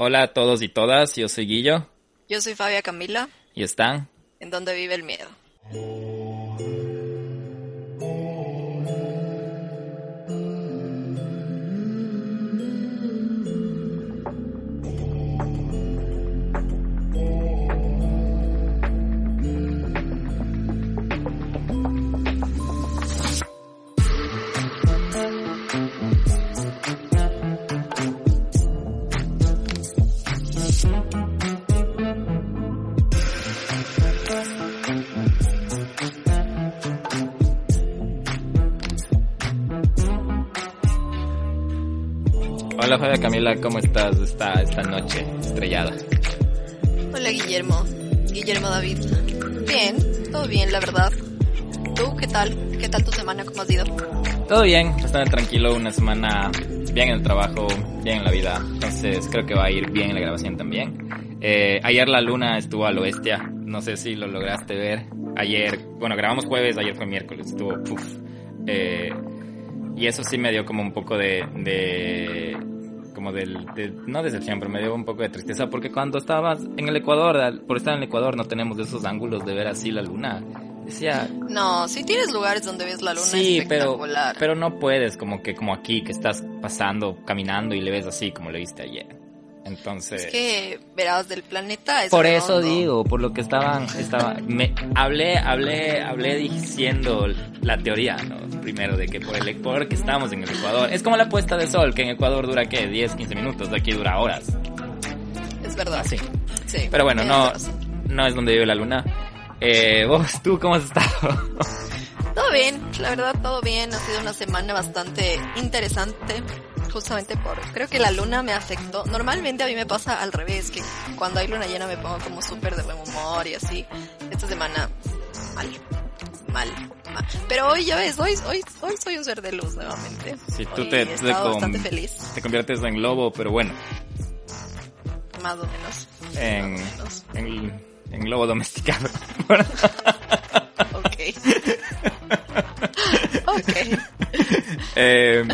Hola a todos y todas, yo soy Guillo. Yo soy Fabia Camila. ¿Y están? En donde vive el miedo. Hola Fabia Camila, ¿cómo estás esta, esta noche estrellada? Hola Guillermo, Guillermo David. Bien, todo bien, la verdad. ¿Tú qué tal? ¿Qué tal tu semana? ¿Cómo has ido? Todo bien, bastante tranquilo, una semana bien en el trabajo, bien en la vida, entonces creo que va a ir bien en la grabación también. Eh, ayer la luna estuvo a lo bestia, no sé si lo lograste ver. Ayer, bueno, grabamos jueves, ayer fue miércoles, estuvo puff. Eh, y eso sí me dio como un poco de, de como del, de, no decepción, pero me dio un poco de tristeza porque cuando estabas en el Ecuador, por estar en el Ecuador no tenemos esos ángulos de ver así la luna. Decía, no, si tienes lugares donde ves la luna sí, pero, pero no puedes como que como aquí que estás pasando, caminando y le ves así como le viste ayer. Entonces. Es que verás del planeta es Por eso digo, por lo que estaban, estaba, me hablé, hablé, hablé diciendo la teoría, ¿no? Primero de que por el Ecuador que estamos en el Ecuador, es como la puesta de sol, que en Ecuador dura qué, 10, 15 minutos, de aquí dura horas. Es verdad. Sí. Sí. Pero bueno, no, no es donde vive la luna. Eh, vos, tú, ¿cómo has estado? Todo bien, la verdad todo bien, ha sido una semana bastante interesante justamente por, creo que la luna me afectó. Normalmente a mí me pasa al revés, que cuando hay luna llena me pongo como súper de buen humor y así. Esta semana, mal, mal, mal. Pero hoy ya ves, hoy, hoy, hoy soy un ser de luz nuevamente. Sí, tú hoy te, he te, estado bastante feliz. te conviertes en lobo, pero bueno. Más o menos. En, más o menos. en, en lobo domesticado. ok. ok. Eh,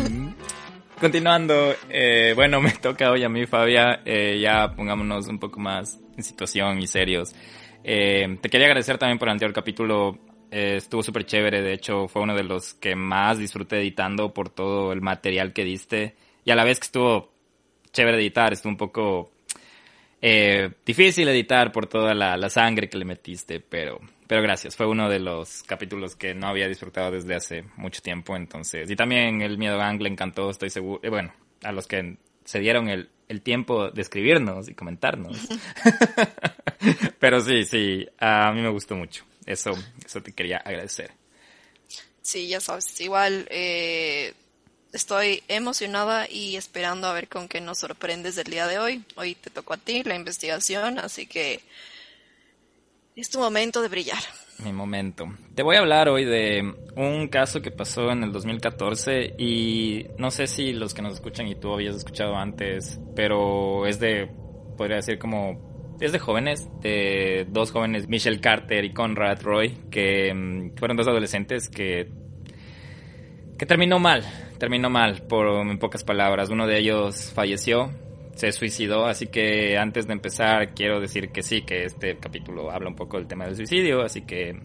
Continuando, eh, bueno, me toca hoy a mí, Fabia, eh, ya pongámonos un poco más en situación y serios. Eh, te quería agradecer también por el anterior capítulo, eh, estuvo súper chévere, de hecho fue uno de los que más disfruté editando por todo el material que diste. Y a la vez que estuvo chévere editar, estuvo un poco eh, difícil editar por toda la sangre que le metiste, pero pero gracias, fue uno de los capítulos que no había disfrutado desde hace mucho tiempo, entonces. Y también el Miedo Gang le encantó, estoy seguro. Eh, bueno, a los que se dieron el, el tiempo de escribirnos y comentarnos. Pero sí, sí, a mí me gustó mucho. Eso, eso te quería agradecer. Sí, ya sabes, igual eh, estoy emocionada y esperando a ver con qué nos sorprendes el día de hoy. Hoy te tocó a ti la investigación, así que es tu momento de brillar. Mi momento. Te voy a hablar hoy de un caso que pasó en el 2014 y no sé si los que nos escuchan y tú habías escuchado antes, pero es de, podría decir como, es de jóvenes, de dos jóvenes, Michelle Carter y Conrad Roy, que um, fueron dos adolescentes que, que terminó mal, terminó mal, por en pocas palabras. Uno de ellos falleció, se suicidó, así que antes de empezar quiero decir que sí, que este capítulo habla un poco del tema del suicidio, así que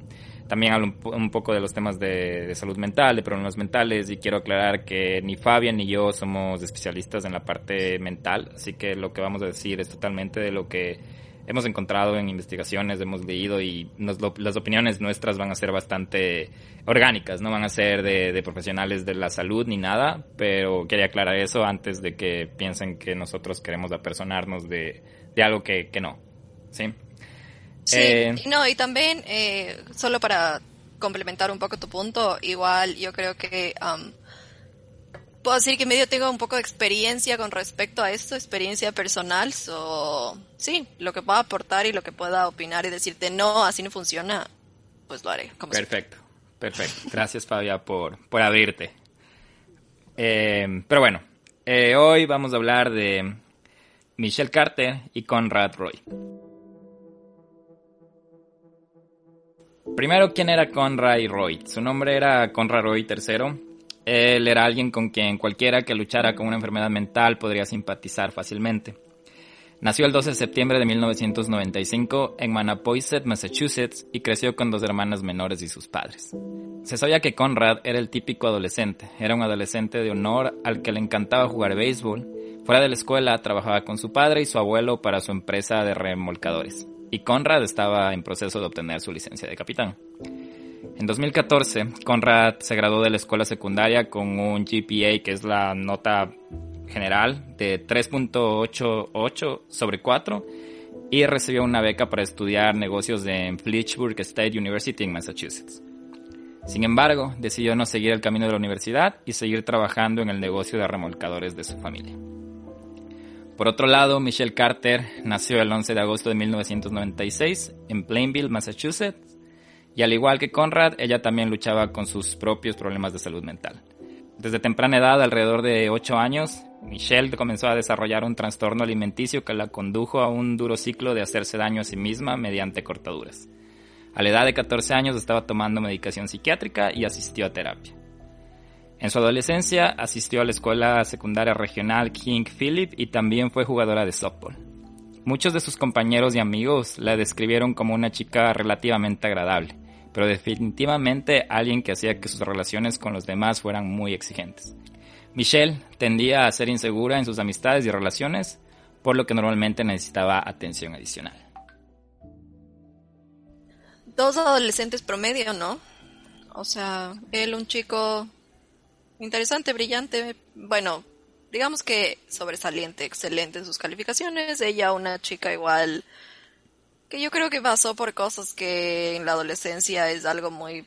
también habla un, poco de los temas de, de, salud mental, de problemas mentales, y quiero aclarar que ni Fabián ni yo somos especialistas en la parte mental, así que lo que vamos a decir es totalmente de lo que hemos encontrado en investigaciones, hemos leído y nos lo, las opiniones nuestras van a ser bastante orgánicas, no van a ser de, de, profesionales de la salud ni nada, pero quería aclarar eso antes de que piensen que nosotros queremos apersonarnos de, de algo que, que no. ¿Sí? Sí, eh, no, y también, eh, solo para complementar un poco tu punto, igual yo creo que um, puedo decir que medio tengo un poco de experiencia con respecto a esto, experiencia personal, so, sí, lo que pueda aportar y lo que pueda opinar y decirte no, así no funciona, pues lo haré. Perfecto, perfecto. Gracias Fabia por, por abrirte. Eh, pero bueno, eh, hoy vamos a hablar de Michelle Carter y Conrad Roy. Primero, ¿quién era Conrad Roy? Su nombre era Conrad Roy III. Él era alguien con quien cualquiera que luchara con una enfermedad mental podría simpatizar fácilmente. Nació el 12 de septiembre de 1995 en Manapoiset, Massachusetts, y creció con dos hermanas menores y sus padres. Se sabía que Conrad era el típico adolescente, era un adolescente de honor al que le encantaba jugar béisbol. Fuera de la escuela trabajaba con su padre y su abuelo para su empresa de remolcadores, y Conrad estaba en proceso de obtener su licencia de capitán. En 2014, Conrad se graduó de la escuela secundaria con un GPA, que es la nota general de 3.88 sobre 4 y recibió una beca para estudiar negocios en Fitchburg State University en Massachusetts. Sin embargo, decidió no seguir el camino de la universidad y seguir trabajando en el negocio de remolcadores de su familia. Por otro lado, Michelle Carter nació el 11 de agosto de 1996 en Plainville, Massachusetts, y al igual que Conrad, ella también luchaba con sus propios problemas de salud mental. Desde temprana edad, alrededor de 8 años, Michelle comenzó a desarrollar un trastorno alimenticio que la condujo a un duro ciclo de hacerse daño a sí misma mediante cortaduras. A la edad de 14 años estaba tomando medicación psiquiátrica y asistió a terapia. En su adolescencia asistió a la escuela secundaria regional King Philip y también fue jugadora de softball. Muchos de sus compañeros y amigos la describieron como una chica relativamente agradable, pero definitivamente alguien que hacía que sus relaciones con los demás fueran muy exigentes. Michelle tendía a ser insegura en sus amistades y relaciones, por lo que normalmente necesitaba atención adicional. Dos adolescentes promedio, ¿no? O sea, él un chico interesante, brillante, bueno, digamos que sobresaliente, excelente en sus calificaciones, ella una chica igual que yo creo que pasó por cosas que en la adolescencia es algo muy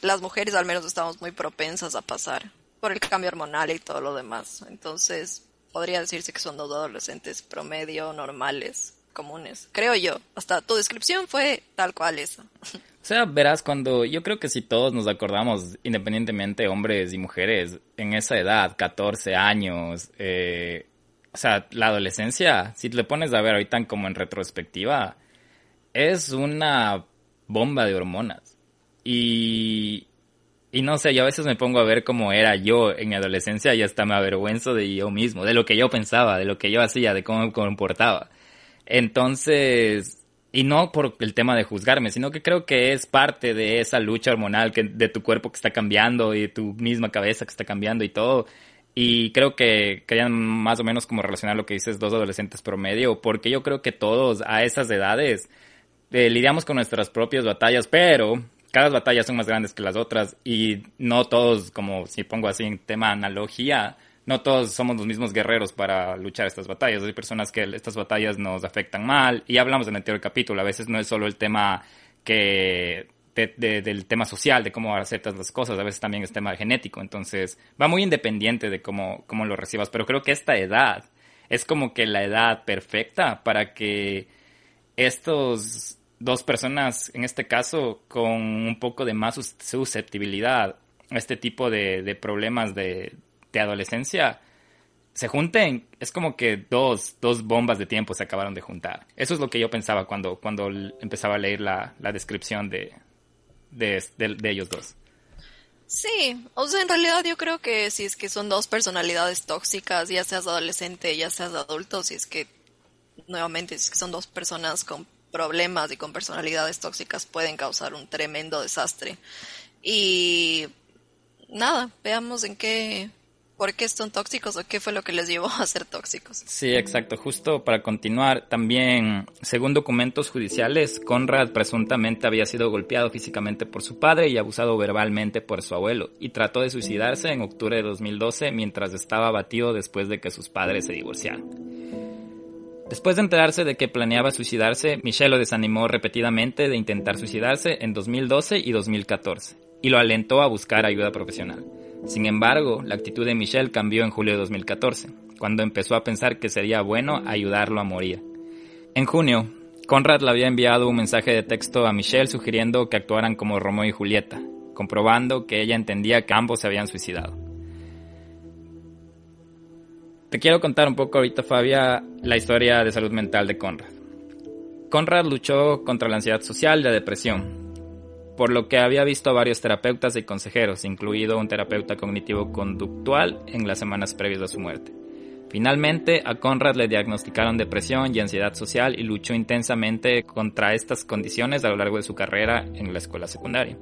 las mujeres al menos estamos muy propensas a pasar por el cambio hormonal y todo lo demás. Entonces, podría decirse que son dos adolescentes promedio, normales, comunes. Creo yo. Hasta tu descripción fue tal cual eso. O sea, verás, cuando yo creo que si todos nos acordamos, independientemente hombres y mujeres, en esa edad, 14 años, eh, o sea, la adolescencia, si te pones a ver ahorita como en retrospectiva, es una bomba de hormonas. Y, y no sé, yo a veces me pongo a ver cómo era yo en mi adolescencia y hasta me avergüenzo de yo mismo, de lo que yo pensaba, de lo que yo hacía, de cómo me comportaba. Entonces, y no por el tema de juzgarme, sino que creo que es parte de esa lucha hormonal que, de tu cuerpo que está cambiando y tu misma cabeza que está cambiando y todo. Y creo que querían más o menos como relacionar lo que dices dos adolescentes promedio, porque yo creo que todos a esas edades eh, lidiamos con nuestras propias batallas, pero cada batallas son más grandes que las otras y no todos, como si pongo así en tema analogía, no todos somos los mismos guerreros para luchar estas batallas. Hay personas que estas batallas nos afectan mal y hablamos en el anterior capítulo. A veces no es solo el tema que del tema social, de cómo aceptas las cosas, a veces también es tema genético. Entonces va muy independiente de cómo, cómo lo recibas. Pero creo que esta edad es como que la edad perfecta para que estos dos personas, en este caso, con un poco de más susceptibilidad a este tipo de, problemas de, adolescencia, se junten, es como que dos, dos bombas de tiempo se acabaron de juntar. Eso es lo que yo pensaba cuando, cuando empezaba a leer la, descripción de, de, de, ellos dos. Sí, o sea, en realidad yo creo que si es que son dos personalidades tóxicas, ya seas adolescente, ya seas adulto, si es que nuevamente si es que son dos personas con problemas y con personalidades tóxicas pueden causar un tremendo desastre. Y nada, veamos en qué, por qué son tóxicos o qué fue lo que les llevó a ser tóxicos. Sí, exacto. Justo para continuar, también, según documentos judiciales, Conrad presuntamente había sido golpeado físicamente por su padre y abusado verbalmente por su abuelo, y trató de suicidarse en octubre de 2012 mientras estaba abatido después de que sus padres se divorciaron. Después de enterarse de que planeaba suicidarse, Michelle lo desanimó repetidamente de intentar suicidarse en 2012 y 2014, y lo alentó a buscar ayuda profesional. Sin embargo, la actitud de Michelle cambió en julio de 2014, cuando empezó a pensar que sería bueno ayudarlo a morir. En junio, Conrad le había enviado un mensaje de texto a Michelle sugiriendo que actuaran como Romeo y Julieta, comprobando que ella entendía que ambos se habían suicidado. Te quiero contar un poco ahorita, Fabia, la historia de salud mental de Conrad. Conrad luchó contra la ansiedad social y la depresión, por lo que había visto a varios terapeutas y consejeros, incluido un terapeuta cognitivo-conductual en las semanas previas a su muerte. Finalmente, a Conrad le diagnosticaron depresión y ansiedad social y luchó intensamente contra estas condiciones a lo largo de su carrera en la escuela secundaria.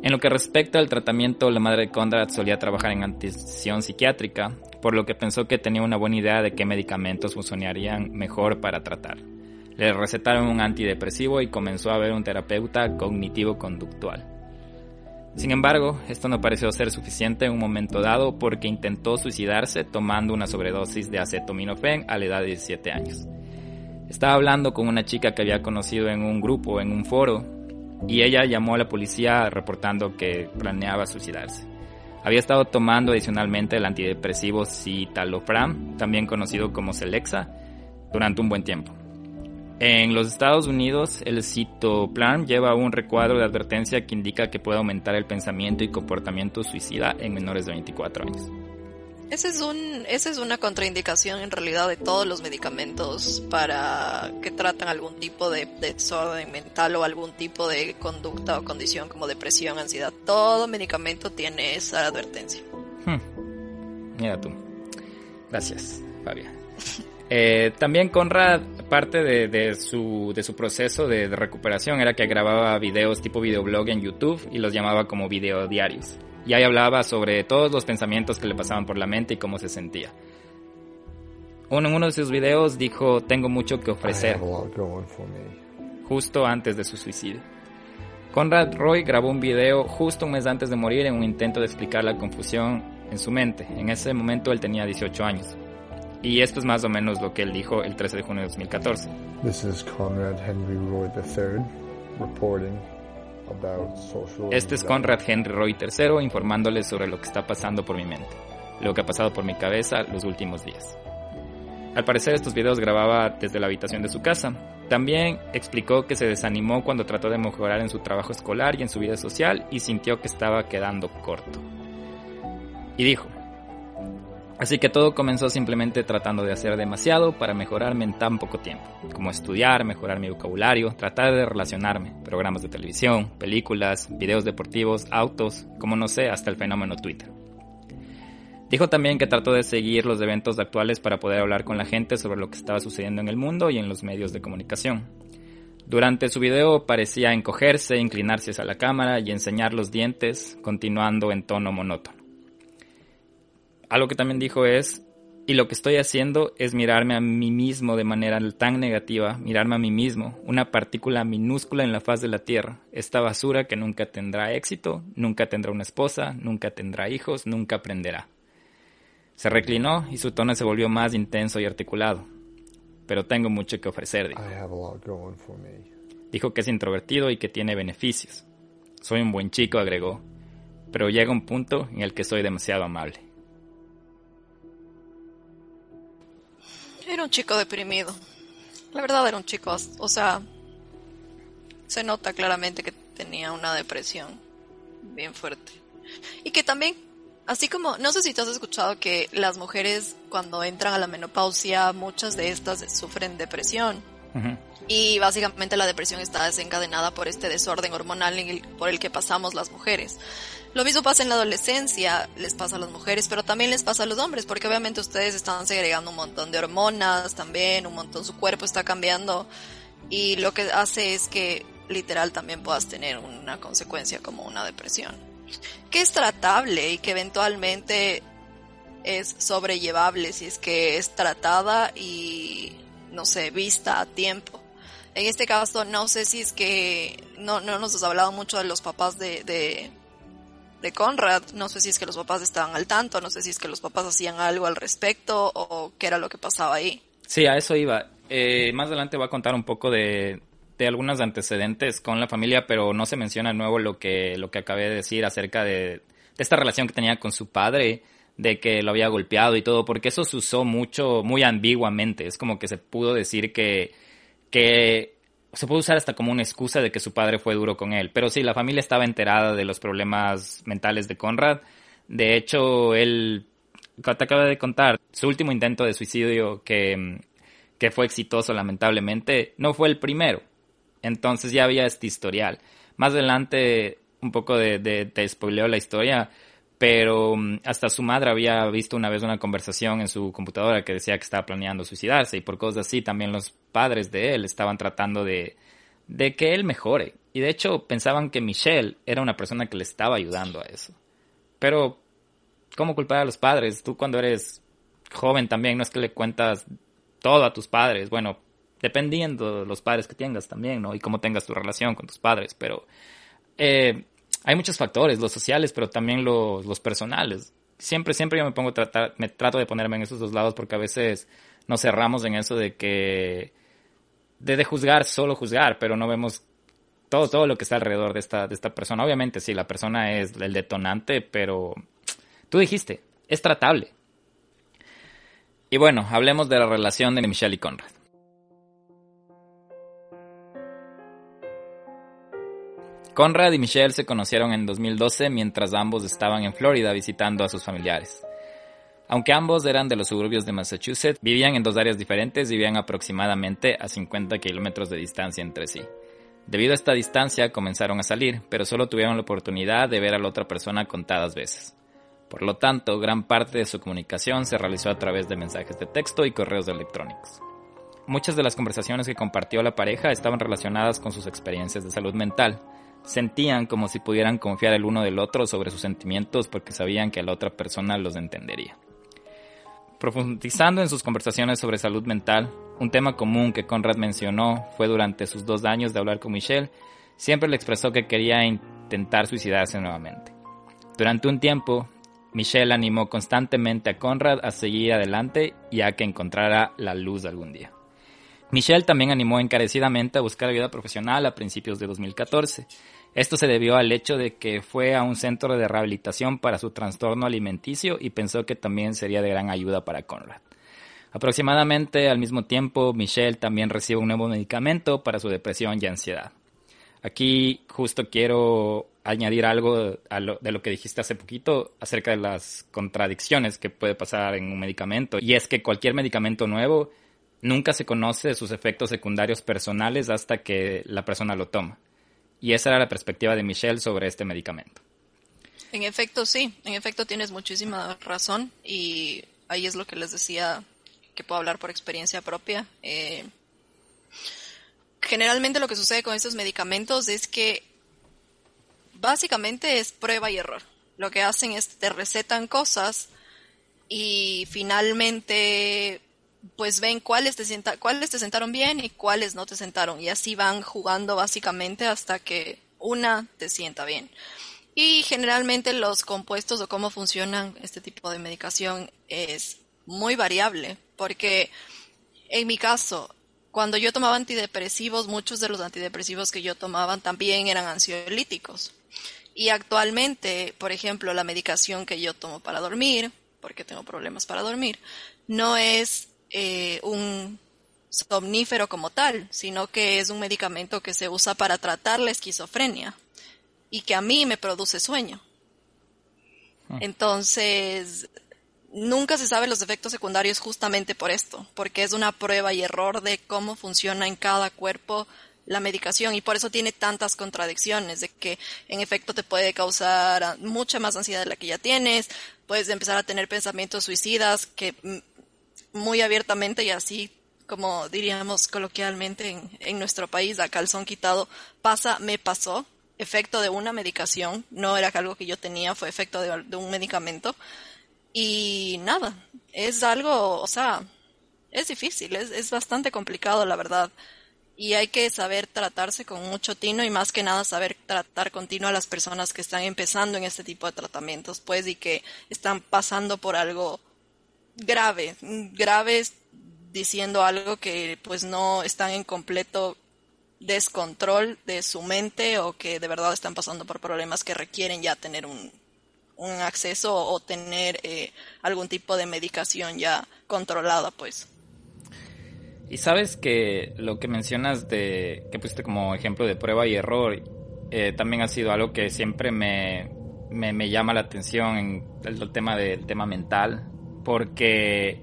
En lo que respecta al tratamiento, la madre de Conrad solía trabajar en atención psiquiátrica, por lo que pensó que tenía una buena idea de qué medicamentos funcionarían mejor para tratar. Le recetaron un antidepresivo y comenzó a ver un terapeuta cognitivo-conductual. Sin embargo, esto no pareció ser suficiente en un momento dado porque intentó suicidarse tomando una sobredosis de acetaminofén a la edad de 17 años. Estaba hablando con una chica que había conocido en un grupo, en un foro, y ella llamó a la policía reportando que planeaba suicidarse. Había estado tomando adicionalmente el antidepresivo citalopram, también conocido como Celexa, durante un buen tiempo. En los Estados Unidos, el citoplan lleva un recuadro de advertencia que indica que puede aumentar el pensamiento y comportamiento suicida en menores de 24 años. Ese es un, esa es una contraindicación en realidad de todos los medicamentos para que tratan algún tipo de, desorden mental o algún tipo de conducta o condición como depresión, ansiedad. Todo medicamento tiene esa advertencia. Hmm. Mira tú. Gracias, Fabia. Eh, también Conrad, parte de, su, de su proceso de, recuperación era que grababa videos tipo videoblog en YouTube y los llamaba como videodiarios. Y ahí hablaba sobre todos los pensamientos que le pasaban por la mente y cómo se sentía. Uno, en uno de sus videos dijo, tengo mucho que ofrecer, justo antes de su suicidio. Conrad Roy grabó un video justo un mes antes de morir en un intento de explicar la confusión en su mente. En ese momento él tenía 18 años. Y esto es más o menos lo que él dijo el 13 de junio de 2014. Este es Conrad Henry Roy III informándoles sobre lo que está pasando por mi mente, lo que ha pasado por mi cabeza los últimos días. Al parecer estos videos grababa desde la habitación de su casa. También explicó que se desanimó cuando trató de mejorar en su trabajo escolar y en su vida social y sintió que estaba quedando corto. Y dijo, Así que todo comenzó simplemente tratando de hacer demasiado para mejorarme en tan poco tiempo, como estudiar, mejorar mi vocabulario, tratar de relacionarme, programas de televisión, películas, videos deportivos, autos, como no sé, hasta el fenómeno Twitter. Dijo también que trató de seguir los eventos actuales para poder hablar con la gente sobre lo que estaba sucediendo en el mundo y en los medios de comunicación. Durante su video parecía encogerse, inclinarse hacia la cámara y enseñar los dientes, continuando en tono monótono algo que también dijo es, y lo que estoy haciendo es mirarme a mí mismo de manera tan negativa, mirarme a mí mismo, una partícula minúscula en la faz de la Tierra, esta basura que nunca tendrá éxito, nunca tendrá una esposa, nunca tendrá hijos, nunca aprenderá. Se reclinó y su tono se volvió más intenso y articulado. Pero tengo mucho que ofrecer. dijo que es introvertido y que tiene beneficios. Soy un buen chico, agregó, pero llega un punto en el que soy demasiado amable. Era un chico deprimido. La verdad era un chico, o sea, se nota claramente que tenía una depresión bien fuerte. Y que también, así como, no sé si tú has escuchado que las mujeres cuando entran a la menopausia, muchas de estas sufren depresión. Y básicamente la depresión está desencadenada por este desorden hormonal por el que pasamos las mujeres. Lo mismo pasa en la adolescencia, les pasa a las mujeres, pero también les pasa a los hombres, porque obviamente ustedes están segregando un montón de hormonas también, un montón, su cuerpo está cambiando y lo que hace es que literal también puedas tener una consecuencia como una depresión, que es tratable y que eventualmente es sobrellevable si es que es tratada y, no sé, vista a tiempo. En este caso, no sé si es que no, no nos has hablado mucho de los papás de, de Conrad. No sé si es que los papás estaban al tanto, no sé si es que los papás hacían algo al respecto o qué era lo que pasaba ahí. Sí, a eso iba. Eh, más adelante voy a contar un poco de, de algunos antecedentes con la familia, pero no se menciona de nuevo lo que, lo que acabé de decir acerca de, de esta relación que tenía con su padre, de que lo había golpeado y todo, porque eso se usó mucho, muy ambiguamente. Es como que se pudo decir que, que se puede usar hasta como una excusa de que su padre fue duro con él. Pero sí, la familia estaba enterada de los problemas mentales de Conrad. De hecho, él te acaba de contar, su último intento de suicidio que, que fue exitoso lamentablemente, no fue el primero. Entonces ya había este historial. Más adelante, un poco de, de, te spoileo la historia, pero mm, hasta su madre había visto una vez una conversación en su computadora que decía que estaba planeando suicidarse y por cosas así también los padres de él estaban tratando de, de que él mejore. Y de hecho pensaban que Michelle era una persona que le estaba ayudando a eso. Pero, ¿cómo culpar a los padres? Tú cuando eres joven también no es que le cuentas todo a tus padres. Bueno, dependiendo de los padres que tengas también, ¿no? Y cómo tengas tu relación con tus padres, pero... Eh, hay muchos factores, los sociales, pero también los, los personales. Siempre, siempre yo me pongo tratar, me trato de ponerme en esos dos lados porque a veces nos cerramos en eso de que, de, de juzgar, solo juzgar, pero no vemos todo, todo lo que está alrededor de esta, de esta persona. Obviamente, sí, la persona es el detonante, pero tú dijiste, es tratable. Y bueno, hablemos de la relación de Michelle y Conrad. Conrad y Michelle se conocieron en 2012 mientras ambos estaban en Florida visitando a sus familiares. Aunque ambos eran de los suburbios de Massachusetts, vivían en dos áreas diferentes y vivían aproximadamente a 50 kilómetros de distancia entre sí. Debido a esta distancia comenzaron a salir, pero solo tuvieron la oportunidad de ver a la otra persona contadas veces. Por lo tanto, gran parte de su comunicación se realizó a través de mensajes de texto y correos electrónicos. Muchas de las conversaciones que compartió la pareja estaban relacionadas con sus experiencias de salud mental, sentían como si pudieran confiar el uno del otro sobre sus sentimientos porque sabían que la otra persona los entendería. Profundizando en sus conversaciones sobre salud mental, un tema común que Conrad mencionó fue durante sus dos años de hablar con Michelle, siempre le expresó que quería intentar suicidarse nuevamente. Durante un tiempo, Michelle animó constantemente a Conrad a seguir adelante y a que encontrara la luz algún día. Michelle también animó encarecidamente a buscar ayuda profesional a principios de 2014. Esto se debió al hecho de que fue a un centro de rehabilitación para su trastorno alimenticio y pensó que también sería de gran ayuda para Conrad. Aproximadamente al mismo tiempo, Michelle también recibe un nuevo medicamento para su depresión y ansiedad. Aquí justo quiero añadir algo de lo que dijiste hace poquito acerca de las contradicciones que puede pasar en un medicamento. Y es que cualquier medicamento nuevo nunca se conoce sus efectos secundarios personales hasta que la persona lo toma. Y esa era la perspectiva de Michelle sobre este medicamento. En efecto, sí, en efecto tienes muchísima razón y ahí es lo que les decía que puedo hablar por experiencia propia. Eh, generalmente lo que sucede con estos medicamentos es que básicamente es prueba y error. Lo que hacen es te recetan cosas y finalmente pues ven cuáles te, cuáles te sentaron bien y cuáles no te sentaron. Y así van jugando básicamente hasta que una te sienta bien. Y generalmente los compuestos o cómo funcionan este tipo de medicación es muy variable, porque en mi caso, cuando yo tomaba antidepresivos, muchos de los antidepresivos que yo tomaba también eran ansiolíticos. Y actualmente, por ejemplo, la medicación que yo tomo para dormir, porque tengo problemas para dormir, no es eh, un somnífero como tal, sino que es un medicamento que se usa para tratar la esquizofrenia y que a mí me produce sueño. Ah. Entonces, nunca se sabe los efectos secundarios justamente por esto, porque es una prueba y error de cómo funciona en cada cuerpo la medicación y por eso tiene tantas contradicciones de que en efecto te puede causar mucha más ansiedad de la que ya tienes, puedes empezar a tener pensamientos suicidas que mm, muy abiertamente y así como diríamos coloquialmente en, nuestro país, a calzón quitado, pasa, me pasó, efecto de una medicación, no era algo que yo tenía, fue efecto de, un medicamento. Y nada, es algo, o sea, es difícil, es, es bastante complicado, la verdad. Y hay que saber tratarse con mucho tino y más que nada saber tratar continuo a las personas que están empezando en este tipo de tratamientos, pues, y que están pasando por algo grave, graves diciendo algo que pues no están en completo descontrol de su mente o que de verdad están pasando por problemas que requieren ya tener un, un acceso o tener eh, algún tipo de medicación ya controlada pues. Y sabes que lo que mencionas de que pusiste como ejemplo de prueba y error eh, también ha sido algo que siempre me, me, me llama la atención en el, tema del tema mental porque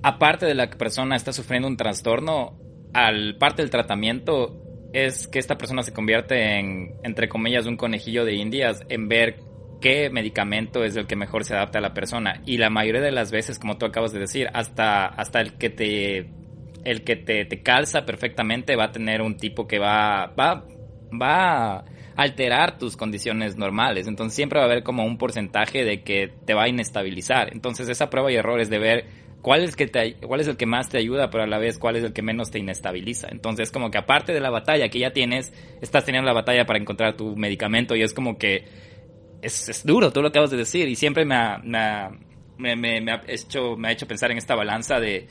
aparte de la persona está sufriendo un trastorno, al parte del tratamiento es que esta persona se convierte en, entre comillas, un conejillo de indias en ver qué medicamento es el que mejor se adapta a la persona. Y la mayoría de las veces, como tú acabas de decir, hasta, hasta el que te el que te, te calza perfectamente va a tener un tipo que va, va, va alterar tus condiciones normales. Entonces siempre va a haber como un porcentaje de que te va a inestabilizar. Entonces esa prueba y error es de ver cuál es, que te, cuál es el que más te ayuda, pero a la vez cuál es el que menos te inestabiliza. Entonces como que aparte de la batalla que ya tienes, estás teniendo la batalla para encontrar tu medicamento y es como que es, duro, tú lo acabas de decir, y siempre me ha, hecho, me ha hecho pensar en esta balanza de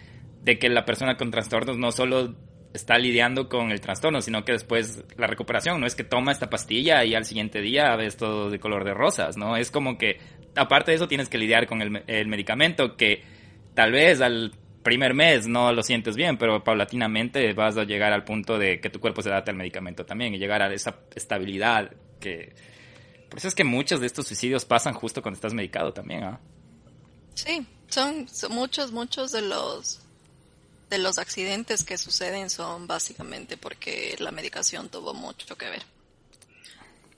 que la persona con trastornos no solo está lidiando con el trastorno, sino que después la recuperación, no es que toma esta pastilla y al siguiente día ves todo de color de rosas, ¿no? Es como que, aparte de eso, tienes que lidiar con el, medicamento que tal vez al primer mes no lo sientes bien, pero paulatinamente vas a llegar al punto de que tu cuerpo se adapte al medicamento también y llegar a esa estabilidad que por eso es que muchos de estos suicidios pasan justo cuando estás medicado también, ¿ah? Sí, son, muchos, muchos de los de los accidentes que suceden son básicamente porque la medicación tuvo mucho que ver.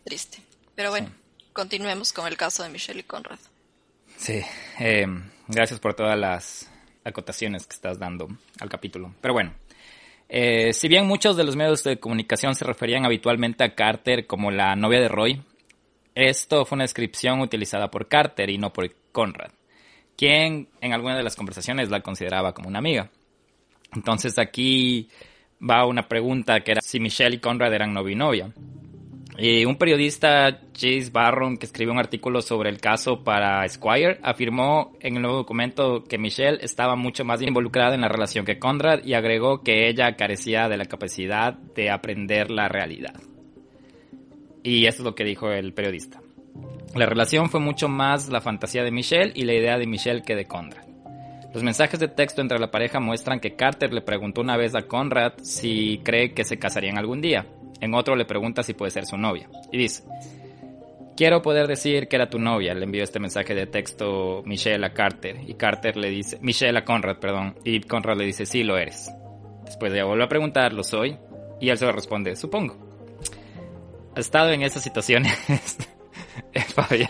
Triste. Pero bueno, continuemos con el caso de Michelle y Conrad. Sí, eh, gracias por todas las acotaciones que estás dando al capítulo. Pero bueno, eh, si bien muchos de los medios de comunicación se referían habitualmente a Carter como la novia de Roy, esto fue una descripción utilizada por Carter y no por Conrad, quien en alguna de las conversaciones la consideraba como una amiga. Entonces aquí va una pregunta que era si Michelle y Conrad eran novio y novia. Y un periodista, Chase Barron, que escribió un artículo sobre el caso para Esquire, afirmó en el nuevo documento que Michelle estaba mucho más involucrada en la relación que Conrad y agregó que ella carecía de la capacidad de aprender la realidad. Y esto es lo que dijo el periodista. La relación fue mucho más la fantasía de Michelle y la idea de Michelle que de Conrad. Los mensajes de texto entre la pareja muestran que Carter le preguntó una vez a Conrad si cree que se casarían algún día. En otro le pregunta si puede ser su novia. Y dice, quiero poder decir que era tu novia. Le envió este mensaje de texto Michelle a Carter. Y Carter le dice, Michelle a Conrad, perdón. Y Conrad le dice, sí, lo eres. Después ella vuelve a preguntar, ¿lo soy? Y él se responde, supongo estado en esas situaciones, Fabián?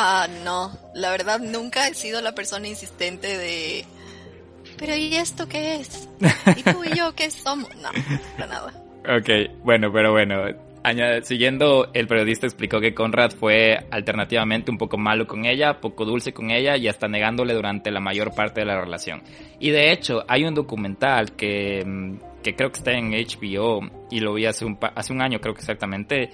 Ah, no. La verdad, nunca he sido la persona insistente de. Pero ¿y esto qué es? ¿Y tú y yo qué somos? No, para nada. Ok, bueno, pero bueno. siguiendo, el periodista explicó que Conrad fue alternativamente un poco malo con ella, poco dulce con ella y hasta negándole durante la mayor parte de la relación. Y de hecho, hay un documental que mm, que creo que está en HBO y lo vi hace un, hace un año creo que exactamente.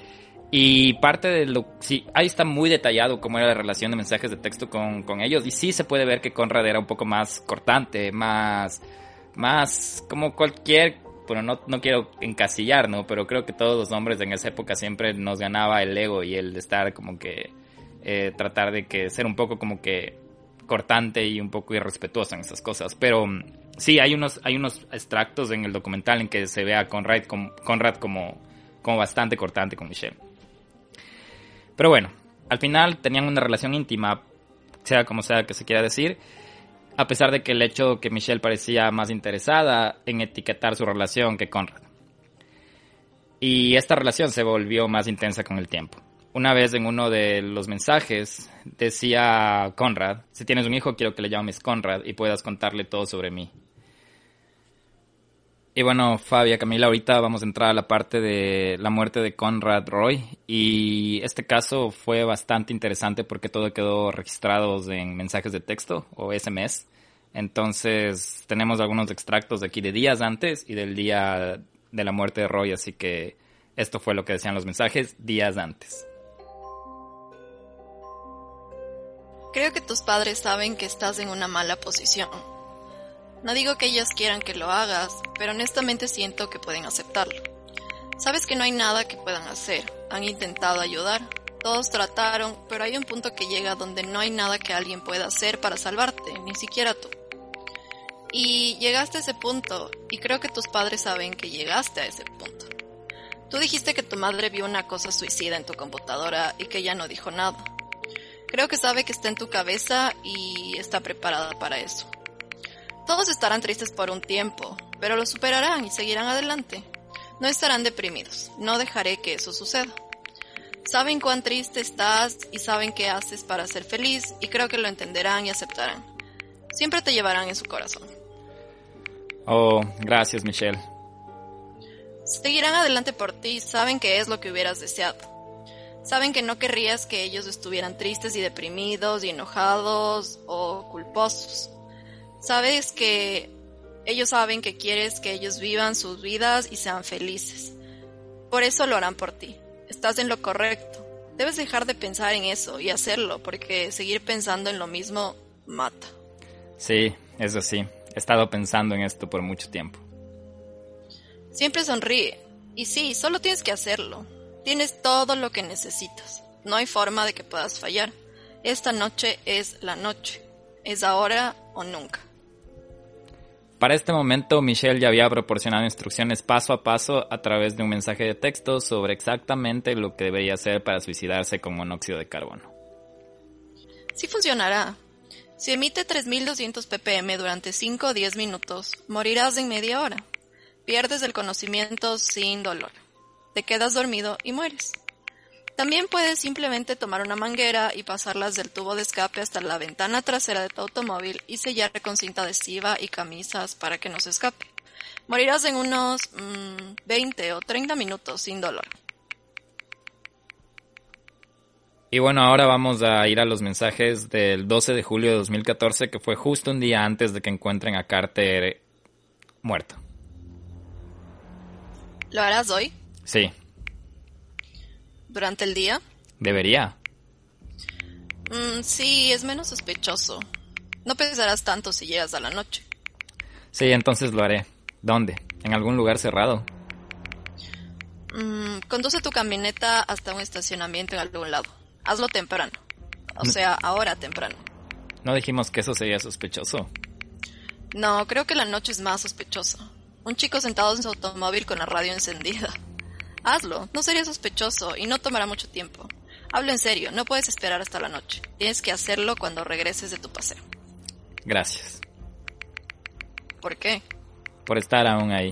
Y parte de lo... Sí, ahí está muy detallado cómo era la relación de mensajes de texto con, con ellos. Y sí se puede ver que Conrad era un poco más cortante, más... Más como cualquier... Bueno, no, no quiero encasillar, ¿no? Pero creo que todos los hombres en esa época siempre nos ganaba el ego y el estar como que... Eh, tratar de que ser un poco como que cortante y un poco irrespetuoso en esas cosas. Pero sí, hay unos, hay unos extractos en el documental en que se ve a Conrad, Conrad como, como bastante cortante con Michelle. Pero bueno, al final tenían una relación íntima, sea como sea que se quiera decir, a pesar de que el hecho que Michelle parecía más interesada en etiquetar su relación que Conrad. Y esta relación se volvió más intensa con el tiempo. Una vez en uno de los mensajes decía Conrad, si tienes un hijo quiero que le llames Conrad y puedas contarle todo sobre mí. Y bueno, Fabia, Camila, ahorita vamos a entrar a la parte de la muerte de Conrad Roy. Y este caso fue bastante interesante porque todo quedó registrado en mensajes de texto o SMS. Entonces tenemos algunos extractos de aquí de días antes y del día de la muerte de Roy. Así que esto fue lo que decían los mensajes días antes. Creo que tus padres saben que estás en una mala posición. No digo que ellas quieran que lo hagas, pero honestamente siento que pueden aceptarlo. Sabes que no hay nada que puedan hacer. Han intentado ayudar. Todos trataron, pero hay un punto que llega donde no hay nada que alguien pueda hacer para salvarte, ni siquiera tú. Y llegaste a ese punto, y creo que tus padres saben que llegaste a ese punto. Tú dijiste que tu madre vio una cosa suicida en tu computadora y que ella no dijo nada. Creo que sabe que está en tu cabeza y está preparada para eso. Todos estarán tristes por un tiempo, pero lo superarán y seguirán adelante. No estarán deprimidos. No dejaré que eso suceda. Saben cuán triste estás y saben qué haces para ser feliz y creo que lo entenderán y aceptarán. Siempre te llevarán en su corazón. Oh, gracias Michelle. Seguirán adelante por ti, saben que es lo que hubieras deseado. Saben que no querrías que ellos estuvieran tristes y deprimidos y enojados o culposos. Sabes que ellos saben que quieres que ellos vivan sus vidas y sean felices. Por eso lo harán por ti. Estás en lo correcto. Debes dejar de pensar en eso y hacerlo, porque seguir pensando en lo mismo mata. Sí, eso sí. He estado pensando en esto por mucho tiempo. Siempre sonríe. Y sí, solo tienes que hacerlo. Tienes todo lo que necesitas. No hay forma de que puedas fallar. Esta noche es la noche. Es ahora o nunca. Para este momento, Michelle ya había proporcionado instrucciones paso a paso a través de un mensaje de texto sobre exactamente lo que debería hacer para suicidarse con monóxido de carbono. Sí funcionará. Si emite 3200 ppm durante 5 o 10 minutos, morirás en media hora. Pierdes el conocimiento sin dolor. Te quedas dormido y mueres. También puedes simplemente tomar una manguera y pasarlas del tubo de escape hasta la ventana trasera de tu automóvil y sellar con cinta adhesiva y camisas para que no se escape. Morirás en unos 20 mm, o 30 minutos sin dolor. Y bueno, ahora vamos a ir a los mensajes del 12 de julio de 2014, que fue justo un día antes de que encuentren a Carter muerto. ¿Lo harás hoy? Sí. ¿Durante el día? Debería. Mm, sí, es menos sospechoso. No pensarás tanto si llegas a la noche. Sí, entonces lo haré. ¿Dónde? ¿En algún lugar cerrado? Mm, conduce tu camioneta hasta un estacionamiento en algún lado. Hazlo temprano. O sea, ahora temprano. ¿No dijimos que eso sería sospechoso? No, creo que la noche es más sospechosa. Un chico sentado en su automóvil con la radio encendida. Hazlo, no sería sospechoso y no tomará mucho tiempo. Hablo en serio, no puedes esperar hasta la noche. Tienes que hacerlo cuando regreses de tu paseo. Gracias. ¿Por qué? Por estar aún ahí.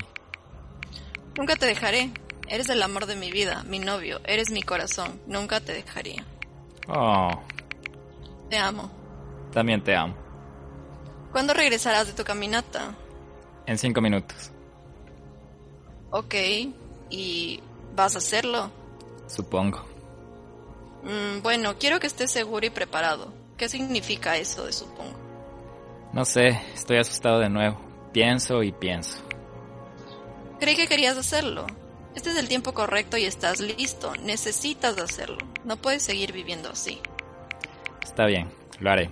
Nunca te dejaré. Eres el amor de mi vida, mi novio, eres mi corazón. Nunca te dejaría. Oh. Te amo. También te amo. ¿Cuándo regresarás de tu caminata? En cinco minutos. Ok. ¿Y vas a hacerlo? Supongo. Mm, bueno, quiero que estés seguro y preparado. ¿Qué significa eso de supongo? No sé, estoy asustado de nuevo. Pienso y pienso. Creí que querías hacerlo. Este es el tiempo correcto y estás listo. Necesitas hacerlo. No puedes seguir viviendo así. Está bien, lo haré.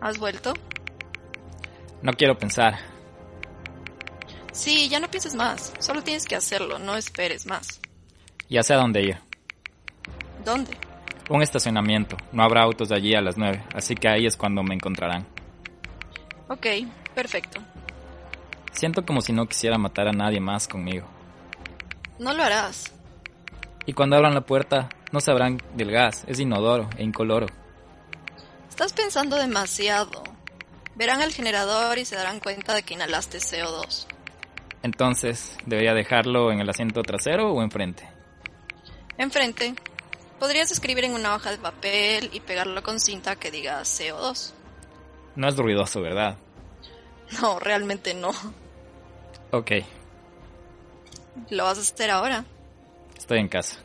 ¿Has vuelto? No quiero pensar. Sí, ya no pienses más. Solo tienes que hacerlo, no esperes más. Ya sé a dónde ir. ¿Dónde? Un estacionamiento. No habrá autos de allí a las nueve, así que ahí es cuando me encontrarán. Ok, perfecto. Siento como si no quisiera matar a nadie más conmigo. No lo harás. Y cuando abran la puerta, no sabrán del gas. Es inodoro e incoloro. Estás pensando demasiado. Verán el generador y se darán cuenta de que inhalaste CO2. Entonces, ¿debería dejarlo en el asiento trasero o enfrente? Enfrente. Podrías escribir en una hoja de papel y pegarlo con cinta que diga CO2. No es ruidoso, ¿verdad? No, realmente no. Ok. ¿Lo vas a hacer ahora? Estoy en casa.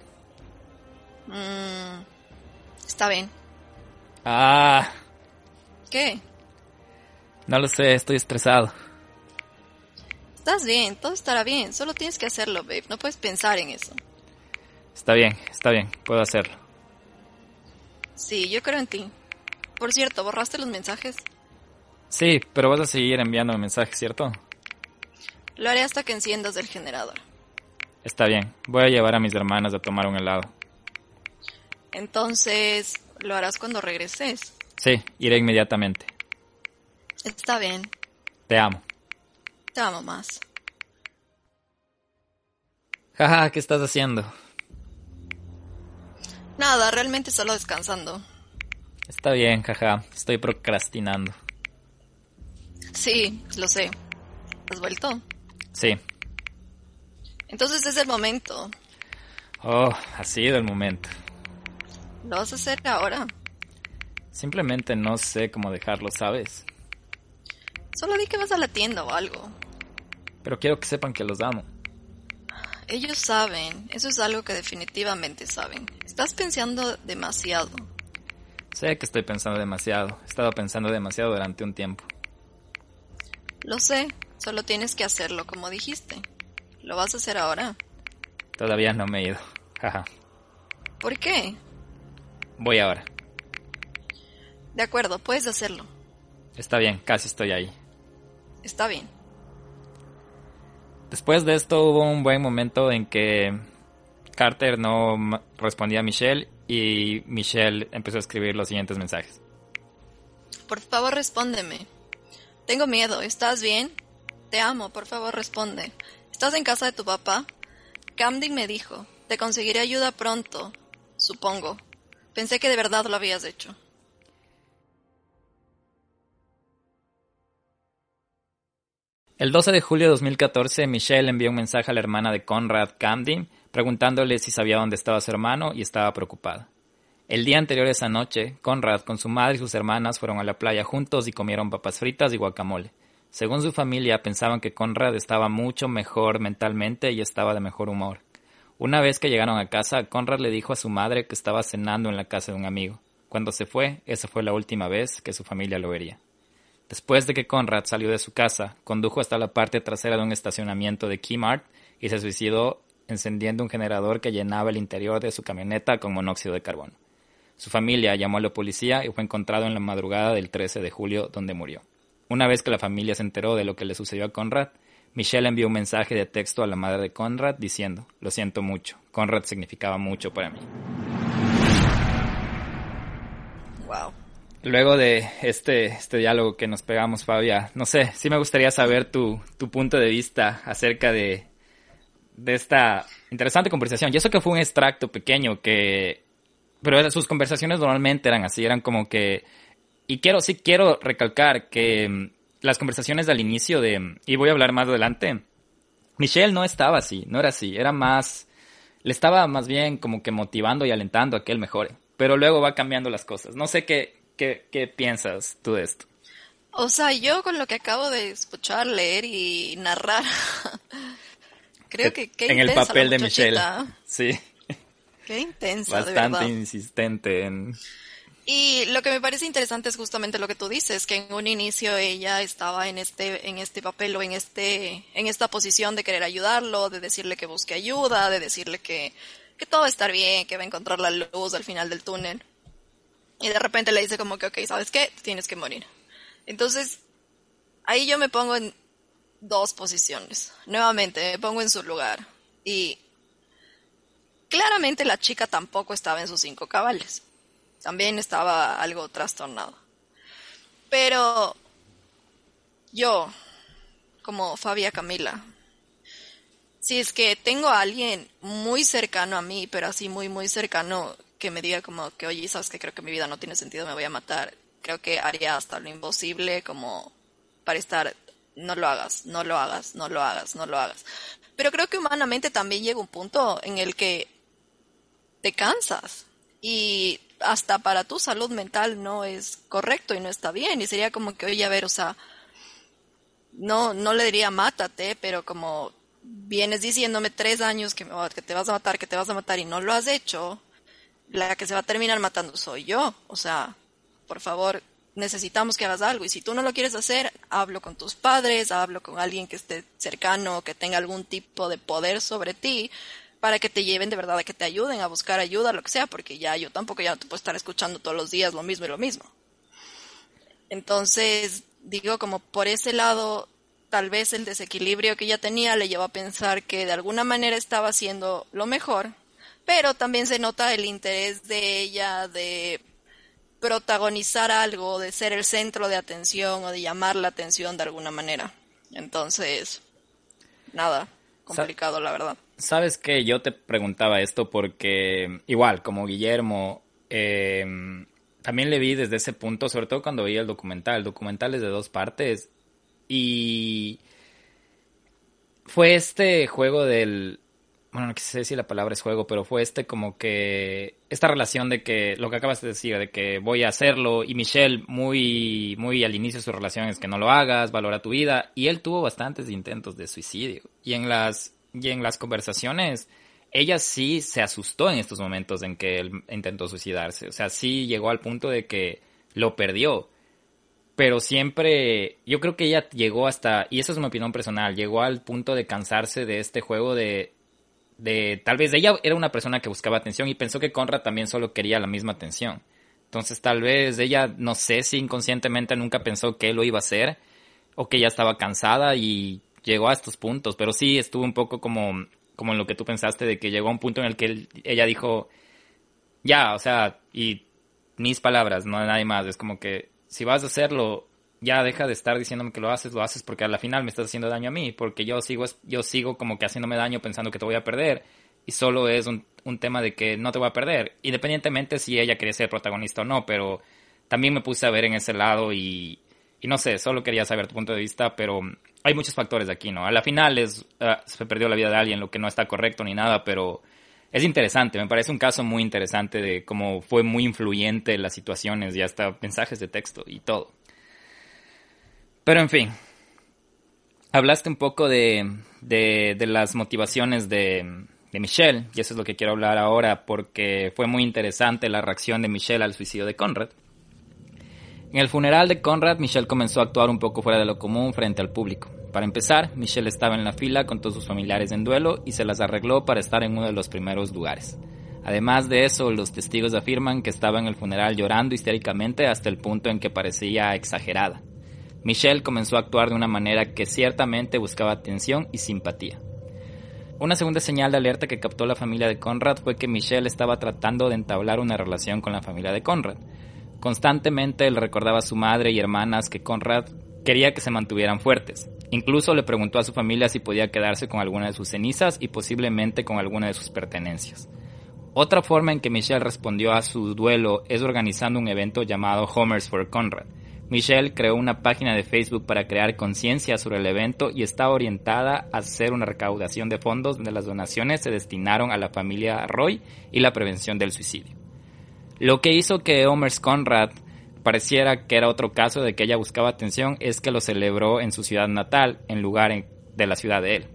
Mm, está bien. Ah. ¿Qué? No lo sé, estoy estresado. Estás bien, todo estará bien. Solo tienes que hacerlo, babe. No puedes pensar en eso. Está bien, está bien. Puedo hacerlo. Sí, yo creo en ti. Por cierto, ¿borraste los mensajes? Sí, pero vas a seguir enviando mensajes, ¿cierto? Lo haré hasta que enciendas el generador. Está bien. Voy a llevar a mis hermanas a tomar un helado. Entonces, ¿lo harás cuando regreses? Sí, iré inmediatamente. Está bien. Te amo. Te amo más. Jaja, ¿qué estás haciendo? Nada, realmente solo descansando. Está bien, jaja. Estoy procrastinando. Sí, lo sé. ¿Has vuelto? Sí. Entonces es el momento. Oh, ha sido el momento. ¿Lo vas a hacer ahora? Simplemente no sé cómo dejarlo, ¿sabes? Solo di que vas a la tienda o algo. Pero quiero que sepan que los amo. Ellos saben, eso es algo que definitivamente saben. Estás pensando demasiado. Sé que estoy pensando demasiado. He estado pensando demasiado durante un tiempo. Lo sé, solo tienes que hacerlo como dijiste. ¿Lo vas a hacer ahora? Todavía no me he ido. Jaja. ¿Por qué? Voy ahora. De acuerdo, puedes hacerlo. Está bien, casi estoy ahí. Está bien. Después de esto hubo un buen momento en que Carter no respondía a Michelle y Michelle empezó a escribir los siguientes mensajes. Por favor, respóndeme. Tengo miedo, ¿estás bien? Te amo, por favor, responde. ¿Estás en casa de tu papá? Camden me dijo, te conseguiré ayuda pronto, supongo. Pensé que de verdad lo habías hecho. El 12 de julio de 2014, Michelle envió un mensaje a la hermana de Conrad, Camden, preguntándole si sabía dónde estaba su hermano y estaba preocupada. El día anterior a esa noche, Conrad con su madre y sus hermanas fueron a la playa juntos y comieron papas fritas y guacamole. Según su familia, pensaban que Conrad estaba mucho mejor mentalmente y estaba de mejor humor. Una vez que llegaron a casa, Conrad le dijo a su madre que estaba cenando en la casa de un amigo. Cuando se fue, esa fue la última vez que su familia lo vería. Después de que Conrad salió de su casa, condujo hasta la parte trasera de un estacionamiento de Kmart y se suicidó encendiendo un generador que llenaba el interior de su camioneta con monóxido de carbono. Su familia llamó a la policía y fue encontrado en la madrugada del 13 de julio donde murió. Una vez que la familia se enteró de lo que le sucedió a Conrad, Michelle envió un mensaje de texto a la madre de Conrad diciendo, lo siento mucho, Conrad significaba mucho para mí. Wow. Luego de este, este diálogo que nos pegamos, Fabia, no sé, sí me gustaría saber tu, tu punto de vista acerca de, de esta interesante conversación. Y eso que fue un extracto pequeño que... Pero sus conversaciones normalmente eran así, eran como que y quiero, sí quiero recalcar que mm, las conversaciones al inicio de, y voy a hablar más adelante, Michelle no estaba así, no era así, era más, le estaba más bien como que motivando y alentando a que él mejore, pero luego va cambiando las cosas. No sé qué, qué, qué piensas tú de esto. O sea, yo con lo que acabo de escuchar, leer y narrar, creo que qué En el papel de Michelle, sí. Qué intensa, Bastante insistente en y lo que me parece interesante es justamente lo que tú dices, que en un inicio ella estaba en este, en este papel o en este, en esta posición de querer ayudarlo, de decirle que busque ayuda, de decirle que, que todo va a estar bien, que va a encontrar la luz al final del túnel. Y de repente le dice como que, ok, ¿sabes qué? Tienes que morir. Entonces, ahí yo me pongo en dos posiciones. Nuevamente, me pongo en su lugar. Y claramente la chica tampoco estaba en sus cinco cabales también estaba algo trastornado. Pero yo, como Fabia Camila, si es que tengo a alguien muy cercano a mí, pero así muy, muy cercano, que me diga como que, oye, sabes que creo que mi vida no tiene sentido, me voy a matar, creo que haría hasta lo imposible como para estar, no lo hagas, no lo hagas, no lo hagas, no lo hagas. Pero creo que humanamente también llega un punto en el que te cansas y hasta para tu salud mental no es correcto y no está bien. Y sería como que, oye, a ver, o sea, no, no le diría mátate, pero como vienes diciéndome tres años que, que te vas a matar, que te vas a matar y no lo has hecho, la que se va a terminar matando soy yo. O sea, por favor, necesitamos que hagas algo. Y si tú no lo quieres hacer, hablo con tus padres, hablo con alguien que esté cercano, que tenga algún tipo de poder sobre ti, para que te lleven de verdad, a que te ayuden a buscar ayuda, lo que sea, porque ya yo tampoco ya no te puedo estar escuchando todos los días lo mismo y lo mismo. Entonces, digo, como por ese lado, tal vez el desequilibrio que ella tenía le llevó a pensar que de alguna manera estaba haciendo lo mejor, pero también se nota el interés de ella de protagonizar algo, de ser el centro de atención o de llamar la atención de alguna manera. Entonces, nada, complicado la verdad. Sabes que yo te preguntaba esto porque igual, como Guillermo, em, también le vi desde ese punto, sobre todo cuando veía el documental. El documental es de dos partes y fue este juego del bueno, no quise decir la palabra es juego, pero fue este como que, esta relación de que, lo que acabas de decir, de que voy a hacerlo, y Michelle muy, muy al inicio de su relación es que no lo hagas, valora tu vida, y él tuvo bastantes intentos de suicidio, y en las, y en las conversaciones, ella sí se asustó en estos momentos en que él intentó suicidarse, o sea, sí llegó al punto de que lo perdió, pero siempre, yo creo que ella llegó hasta, y eso es mi opinión personal, llegó al punto de cansarse de este juego de de tal vez ella era una persona que buscaba atención y pensó que Conrad también solo quería la misma atención. Entonces tal vez ella, no sé si inconscientemente nunca pensó que él lo iba a hacer o que ella estaba cansada y llegó a estos puntos, pero sí estuvo un poco como, como en lo que tú pensaste de que llegó a un punto en el que ella dijo, ya, o sea, y mis palabras, no nadie más, es como que si vas a hacerlo, ya deja de estar diciéndome que lo haces, lo haces porque a la final me estás haciendo daño a mí, porque yo sigo, yo sigo como que haciéndome daño pensando que te voy a perder y solo es un, un tema de que no te voy a perder, independientemente si ella quería ser protagonista o no, pero también me puse a ver en ese lado y, no sé, solo quería saber tu punto de vista, pero hay muchos factores aquí, ¿no? A la final es, uh, se perdió la vida de alguien, lo que no está correcto ni nada, pero es interesante, me parece un caso muy interesante de cómo fue muy influyente las situaciones y hasta mensajes de texto y todo. Pero en fin, hablaste un poco de, de, las motivaciones de, de, Michelle, y eso es lo que quiero hablar ahora porque fue muy interesante la reacción de Michelle al suicidio de Conrad. En el funeral de Conrad, Michelle comenzó a actuar un poco fuera de lo común frente al público. Para empezar, Michelle estaba en la fila con todos sus familiares en duelo y se las arregló para estar en uno de los primeros lugares. Además de eso, los testigos afirman que estaba en el funeral llorando histéricamente hasta el punto en que parecía exagerada. Michelle comenzó a actuar de una manera que ciertamente buscaba atención y simpatía. Una segunda señal de alerta que captó la familia de Conrad fue que Michelle estaba tratando de entablar una relación con la familia de Conrad. Constantemente él recordaba a su madre y hermanas que Conrad quería que se mantuvieran fuertes. Incluso le preguntó a su familia si podía quedarse con alguna de sus cenizas y posiblemente con alguna de sus pertenencias. Otra forma en que Michelle respondió a su duelo es organizando un evento llamado Homers for Conrad, Michelle creó una página de Facebook para crear conciencia sobre el evento y está orientada a hacer una recaudación de fondos donde las donaciones se destinaron a la familia Roy y la prevención del suicidio. Lo que hizo que Omers Conrad pareciera que era otro caso de que ella buscaba atención es que lo celebró en su ciudad natal en lugar de la ciudad de él.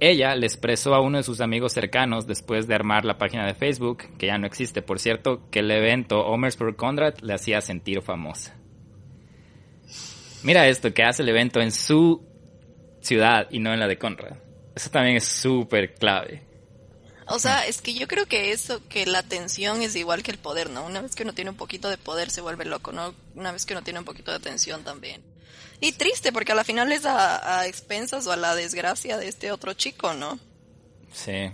Ella le expresó a uno de sus amigos cercanos después de armar la página de Facebook, que ya no existe por cierto, que el evento Homersburg Conrad le hacía sentir famosa. Mira esto, que hace el evento en su ciudad y no en la de Conrad. Eso también es súper clave. O sea, es que yo creo que eso, que la atención es igual que el poder, ¿no? Una vez que uno tiene un poquito de poder se vuelve loco, ¿no? Una vez que uno tiene un poquito de atención también. Y triste, porque a la final es a, expensas o a la desgracia de este otro chico, ¿no? Sí.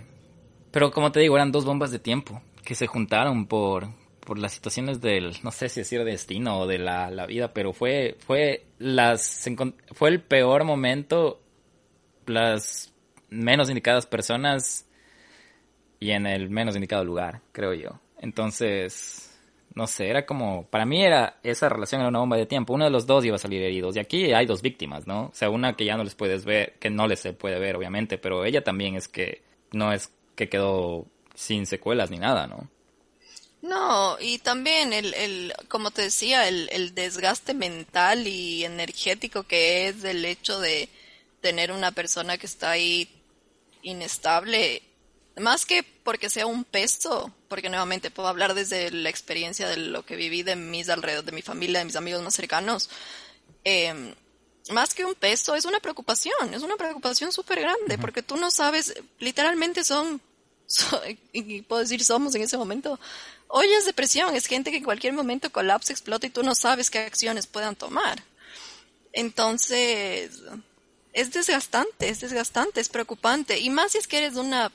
Pero como te digo, eran dos bombas de tiempo que se juntaron por, por las situaciones del, no sé si decir destino o de la, la vida, pero fue, fue las, fue el peor momento, las menos indicadas personas y en el menos indicado lugar, creo yo. Entonces, no sé, era como, para mí era, esa relación era una bomba de tiempo, uno de los dos iba a salir heridos, y aquí hay dos víctimas, ¿no? O sea, una que ya no les puedes ver, que no les se puede ver, obviamente, pero ella también es que, no es que quedó sin secuelas ni nada, ¿no? No, y también el, el como te decía, el, el desgaste mental y energético que es del hecho de tener una persona que está ahí inestable más que porque sea un peso, porque nuevamente puedo hablar desde la experiencia de lo que viví de mis alrededor, de mi familia, de mis amigos más cercanos. Em, más que un peso, es una preocupación, es una preocupación súper grande, porque tú no sabes, literalmente son, y puedo decir somos en ese momento, ollas de presión, es gente que en cualquier momento colapsa, explota y tú no sabes qué acciones puedan tomar. Entonces, es desgastante, es desgastante, es preocupante, y más si es que eres una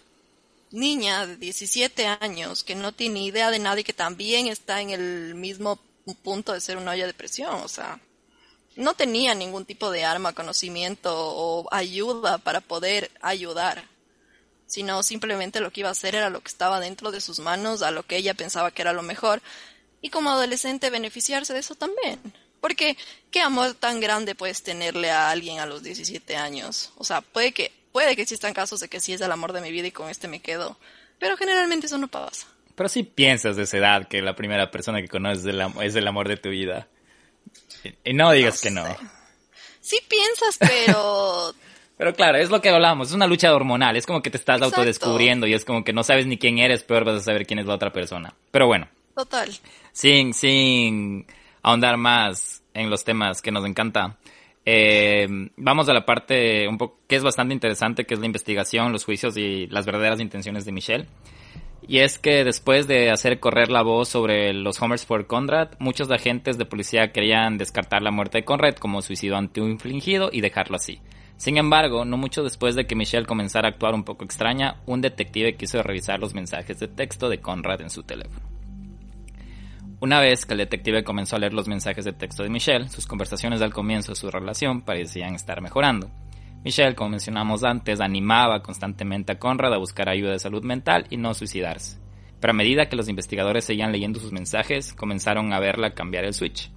niña de 17 años que no tiene idea de nada y que también está en el mismo punto de ser una olla de presión, o sea, no tenía ningún tipo de arma, conocimiento o ayuda para poder ayudar, sino simplemente lo que iba a hacer era lo que estaba dentro de sus manos, a lo que ella pensaba que era lo mejor, y como adolescente beneficiarse de eso también. Porque, ¿qué amor tan grande puedes tenerle a alguien a los 17 años? O sea, puede que, puede que existan casos de que sí es el amor de mi vida y con este me quedo. Pero generalmente eso no pasa. Pero sí piensas de esa edad que la primera persona que conoces es el, amor de tu vida. Y no digas que no. Sí piensas, pero... pero claro, es lo que hablamos, es una lucha hormonal, es como que te estás autodescubriendo y es como que no sabes ni quién eres, peor vas a saber quién es la otra persona. Pero bueno. Total. Sin, sin ahondar más en los temas que nos encanta, eh, vamos a la parte un poco que es bastante interesante, que es la investigación, los juicios y las verdaderas intenciones de Michelle. Y es que después de hacer correr la voz sobre los Homers for Conrad, muchos agentes de policía querían descartar la muerte de Conrad como suicidio anti-infligido y dejarlo así. Sin embargo, no mucho después de que Michelle comenzara a actuar un poco extraña, un detective quiso revisar los mensajes de texto de Conrad en su teléfono. Una vez que el detective comenzó a leer los mensajes de texto de Michelle, sus conversaciones al comienzo de su relación parecían estar mejorando. Michelle, como mencionamos antes, animaba constantemente a Conrad a buscar ayuda de salud mental y no suicidarse. Pero a medida que los investigadores seguían leyendo sus mensajes, comenzaron a verla cambiar el switch.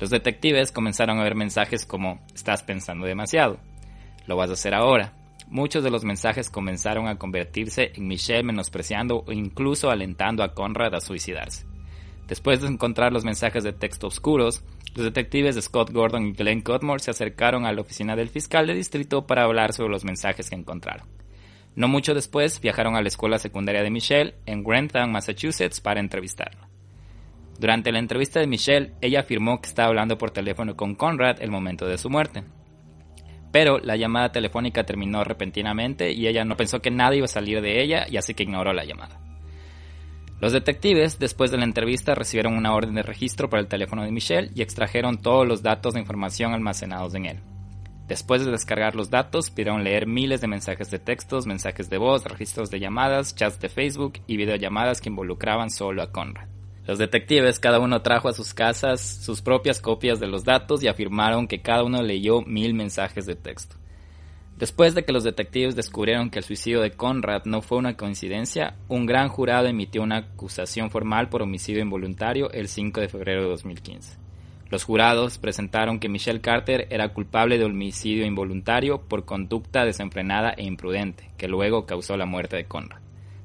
Los detectives comenzaron a ver mensajes como estás pensando demasiado, lo vas a hacer ahora. Muchos de los mensajes comenzaron a convertirse en Michelle menospreciando o incluso alentando a Conrad a suicidarse. Después de encontrar los mensajes de texto oscuros, los detectives Scott Gordon y Glenn Cudmore se acercaron a la oficina del fiscal de distrito para hablar sobre los mensajes que encontraron. No mucho después viajaron a la escuela secundaria de Michelle en Grantham, Massachusetts, para entrevistarla. Durante la entrevista de Michelle, ella afirmó que estaba hablando por teléfono con Conrad el momento de su muerte. Pero la llamada telefónica terminó repentinamente y ella no pensó que nada iba a salir de ella y así que ignoró la llamada. Los detectives, después de la entrevista, recibieron una orden de registro para el teléfono de Michelle y extrajeron todos los datos de información almacenados en él. Después de descargar los datos, pidieron leer miles de mensajes de textos, mensajes de voz, registros de llamadas, chats de Facebook y videollamadas que involucraban solo a Conrad. Los detectives, cada uno trajo a sus casas sus propias copias de los datos y afirmaron que cada uno leyó mil mensajes de texto. Después de que los detectives descubrieron que el suicidio de Conrad no fue una coincidencia, un gran jurado emitió una acusación formal por homicidio involuntario el 5 de febrero de 2015. Los jurados presentaron que Michelle Carter era culpable de homicidio involuntario por conducta desenfrenada e imprudente, que luego causó la muerte de Conrad.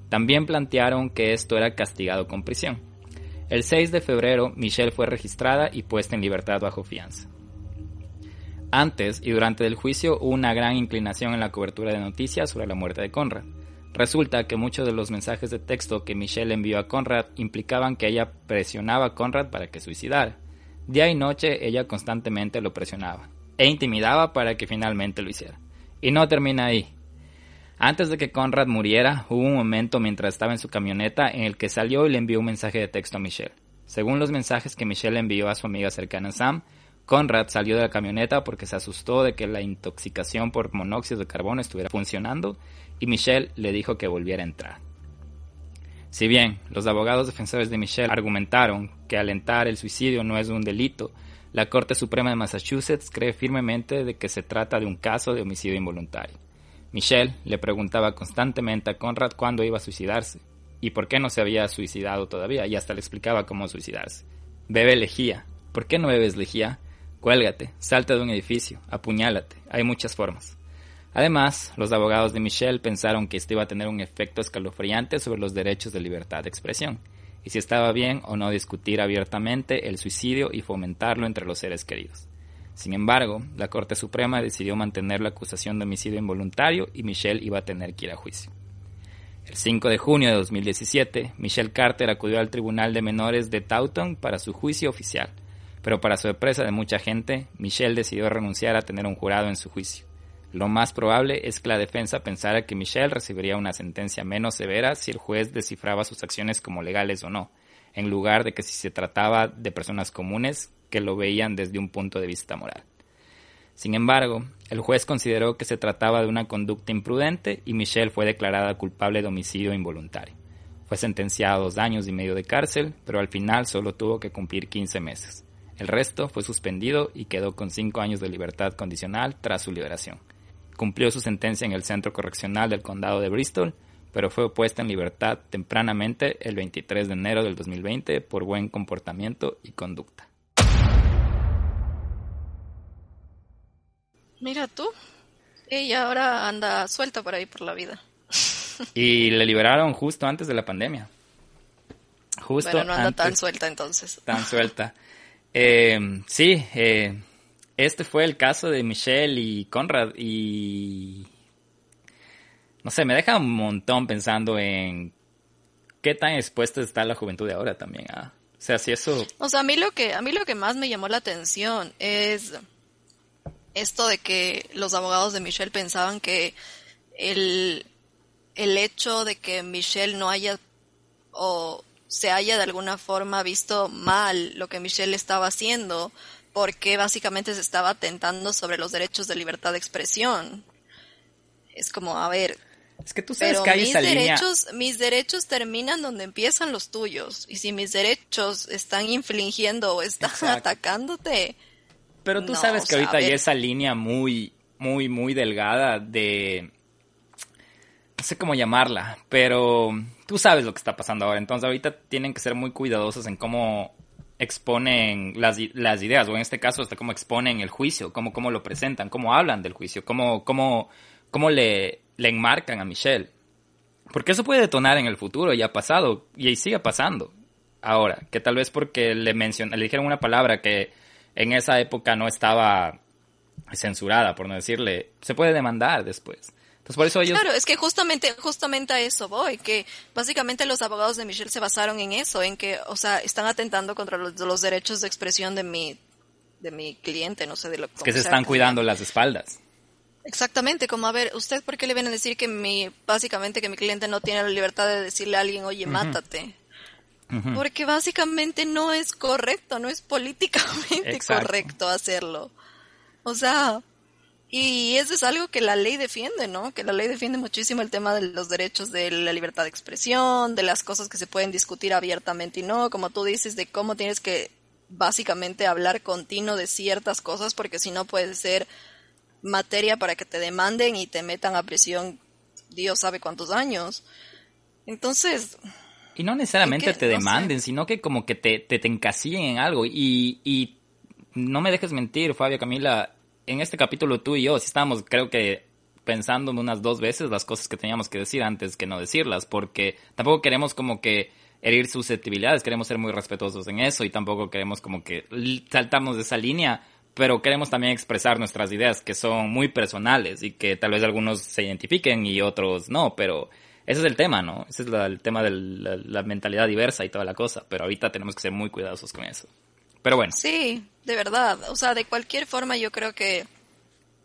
También plantearon que esto era castigado con prisión. El 6 de febrero, Michelle fue registrada y puesta en libertad bajo fianza. Antes y durante el juicio hubo una gran inclinación en la cobertura de noticias sobre la muerte de Conrad. Resulta que muchos de los mensajes de texto que Michelle envió a Conrad implicaban que ella presionaba a Conrad para que suicidara. Día y noche ella constantemente lo presionaba e intimidaba para que finalmente lo hiciera. Y no termina ahí. Antes de que Conrad muriera, hubo un momento mientras estaba en su camioneta en el que salió y le envió un mensaje de texto a Michelle. Según los mensajes que Michelle envió a su amiga cercana Sam, Conrad salió de la camioneta porque se asustó de que la intoxicación por monóxido de carbono estuviera funcionando y Michelle le dijo que volviera a entrar. Si bien los abogados defensores de Michelle argumentaron que alentar el suicidio no es un delito, la Corte Suprema de Massachusetts cree firmemente de que se trata de un caso de homicidio involuntario. Michelle le preguntaba constantemente a Conrad cuándo iba a suicidarse y por qué no se había suicidado todavía y hasta le explicaba cómo suicidarse. Bebe lejía. ¿Por qué no bebes lejía? Cuélgate, salta de un edificio, apuñálate, hay muchas formas. Además, los abogados de Michelle pensaron que esto iba a tener un efecto escalofriante sobre los derechos de libertad de expresión, y si estaba bien o no discutir abiertamente el suicidio y fomentarlo entre los seres queridos. Sin embargo, la Corte Suprema decidió mantener la acusación de homicidio involuntario y Michelle iba a tener que ir a juicio. El 5 de junio de 2017, Michelle Carter acudió al Tribunal de Menores de Taunton para su juicio oficial, pero para sorpresa de mucha gente, Michelle decidió renunciar a tener un jurado en su juicio. Lo más probable es que la defensa pensara que Michelle recibiría una sentencia menos severa si el juez descifraba sus acciones como legales o no, en lugar de que si se trataba de personas comunes que lo veían desde un punto de vista moral. Sin embargo, el juez consideró que se trataba de una conducta imprudente y Michelle fue declarada culpable de homicidio involuntario. Fue sentenciada a dos años y medio de cárcel, pero al final solo tuvo que cumplir 15 meses. El resto fue suspendido y quedó con cinco años de libertad condicional tras su liberación. Cumplió su sentencia en el Centro Correccional del Condado de Bristol, pero fue puesta en libertad tempranamente el 23 de enero del 2020 por buen comportamiento y conducta. Mira tú. Ella ahora anda suelta por ahí por la vida. Y le liberaron justo antes de la pandemia. Justo bueno, no anda tan suelta entonces. Tan suelta. Eh, sí, eh, este fue el caso de Michelle y Conrad y... No sé, me deja un montón pensando en qué tan expuesta está la juventud ahora también. ¿ah? O sea, si eso... O sea, a mí lo que, a mí lo que más me llamó la atención es esto de que los abogados de Michelle pensaban que el, el hecho de que Michelle no haya o se haya de alguna forma visto mal lo que Michelle estaba haciendo porque básicamente se estaba atentando sobre los derechos de libertad de expresión. Es como, a ver, es que tú sabes que hay mis derechos, mis derechos terminan donde empiezan los tuyos. Y si mis derechos están infligiendo o están atacándote. Pero tú sabes que ahorita hay esa línea muy, muy, muy delgada de. No sé cómo llamarla, pero tú sabes lo que está pasando ahora. Entonces ahorita tienen que ser muy cuidadosos en cómo exponen las, las ideas, o en este caso hasta cómo exponen el juicio, cómo, cómo lo presentan, cómo hablan del juicio, cómo, cómo, cómo le, enmarcan a Michelle. Porque eso puede detonar en el futuro, y ha pasado, y sigue pasando. Ahora, que tal vez porque le, mencionan, le dijeron una palabra que en esa época no estaba censurada, por no decirle, se puede demandar después. Entonces, por eso ellos... Claro, es que justamente, justamente a eso voy, que básicamente los abogados de Michelle se basaron en eso, en que, o sea, están atentando contra los, derechos de expresión de mi, de mi cliente, no sé de lo que... Es que se están cuidando las espaldas. Exactamente, como a ver, ¿usted por qué le viene a decir que mi, básicamente que mi cliente no tiene la libertad de decirle a alguien, oye, mátate? Porque básicamente no es correcto, no es políticamente correcto hacerlo. O sea, y eso es algo que la ley defiende, ¿no? Que la ley defiende muchísimo el tema de los derechos de la libertad de expresión, de las cosas que se pueden discutir abiertamente y no, como tú dices, de cómo tienes que básicamente hablar continuo de ciertas cosas, porque si no puede ser materia para que te demanden y te metan a prisión Dios sabe cuántos años. Entonces... Y no necesariamente te demanden, sino que como que te, te, encasillen en algo. Y, y no me dejes mentir, Fabio, Camila, en este capítulo tú y yo sí estábamos, creo que pensando unas dos veces las cosas que teníamos que decir antes que no decirlas, porque tampoco queremos como que herir susceptibilidades, queremos ser muy respetuosos en eso y tampoco queremos como que saltarnos de esa línea pero queremos también expresar nuestras ideas que son muy personales y que tal vez algunos se identifiquen y otros no, pero ese es el tema, ¿no? Ese es el tema de la, mentalidad diversa y toda la cosa, pero ahorita tenemos que ser muy cuidadosos con eso. Pero bueno. Sí, de verdad, o sea, de cualquier forma yo creo que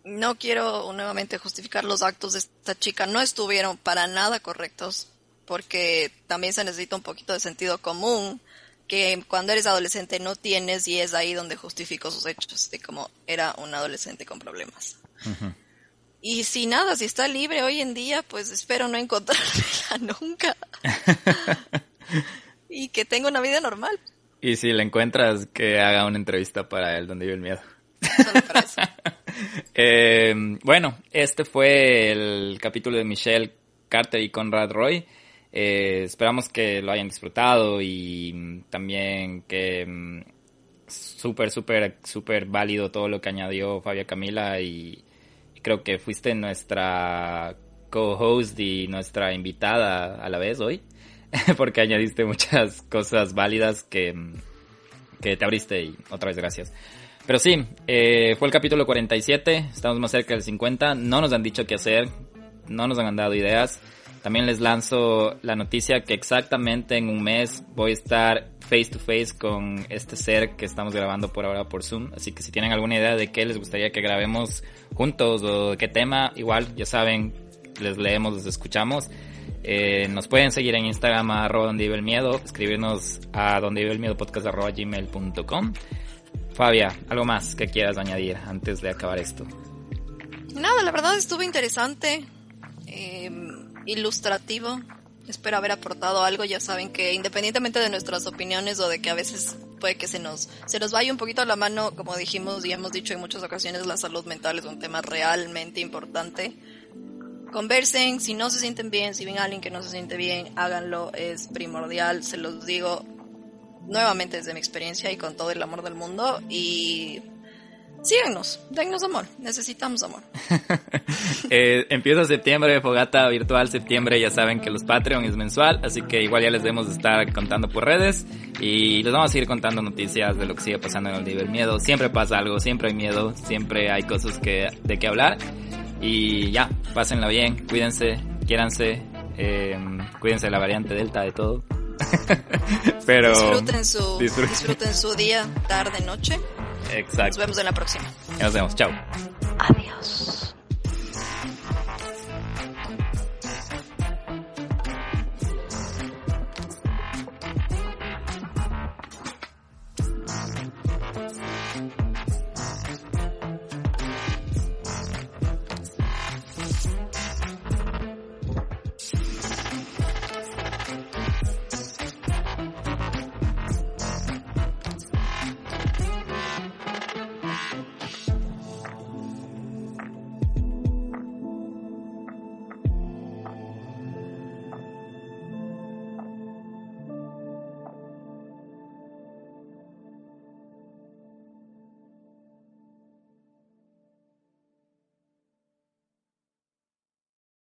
no quiero nuevamente justificar los actos de esta chica, no estuvieron para nada correctos, porque también se necesita un poquito de sentido común que cuando eres adolescente no tienes y es ahí donde justifico sus hechos de cómo era un adolescente con problemas. Y si nada, si está libre hoy en día, pues espero no encontrarla nunca. y que tenga una vida normal. Y si la encuentras, que haga una entrevista para él donde vive el miedo. eh, bueno, este fue el capítulo de Michelle Carter y Conrad Roy. Eh, esperamos que lo hayan disfrutado y mm, también que mm, súper, súper, súper válido todo lo que añadió Fabia Camila y, creo que fuiste nuestra co-host y nuestra invitada a la vez hoy, porque añadiste muchas cosas válidas que, mm, que te abriste y otra vez gracias. Pero sí, eh, fue el capítulo 47, estamos más cerca del 50, no nos han dicho qué hacer, no nos han dado ideas. También les lanzo la noticia que exactamente en un mes voy a estar face to face con este ser que estamos grabando por ahora por Zoom. Así que si tienen alguna idea de qué les gustaría que grabemos juntos o de qué tema, igual ya saben, les leemos, les escuchamos. Eh, nos pueden seguir en Instagram arroba donde vive el miedo, escribirnos a donde vive el miedo podcast arroba gmail.com. Fabia, ¿algo más que quieras añadir antes de acabar esto? Nada, la verdad estuvo interesante. Eh, ilustrativo. Espero haber aportado algo. Ya saben que independientemente de nuestras opiniones o de que a veces puede que se nos, se nos vaya un poquito a la mano, como dijimos y hemos dicho en muchas ocasiones, la salud mental es un tema realmente importante. Conversen, si no se sienten bien, si ven a alguien que no se siente bien, háganlo, es primordial, se los digo nuevamente desde mi experiencia y con todo el amor del mundo. Y síganos, dennos amor, necesitamos amor. eh, empieza septiembre, fogata virtual septiembre, ya saben que los Patreon es mensual, así que igual ya les debemos estar contando por redes y les vamos a seguir contando noticias de lo que sigue pasando en el nivel miedo. Siempre pasa algo, siempre hay miedo, siempre hay cosas que, de qué hablar y ya, pásenla bien, cuídense, quiéranse, eh, cuídense de la variante delta de todo. Pero disfruten su, disfruten su día, tarde, noche. Exacto. Nos vemos en la próxima. Nos vemos. Chao. Adiós.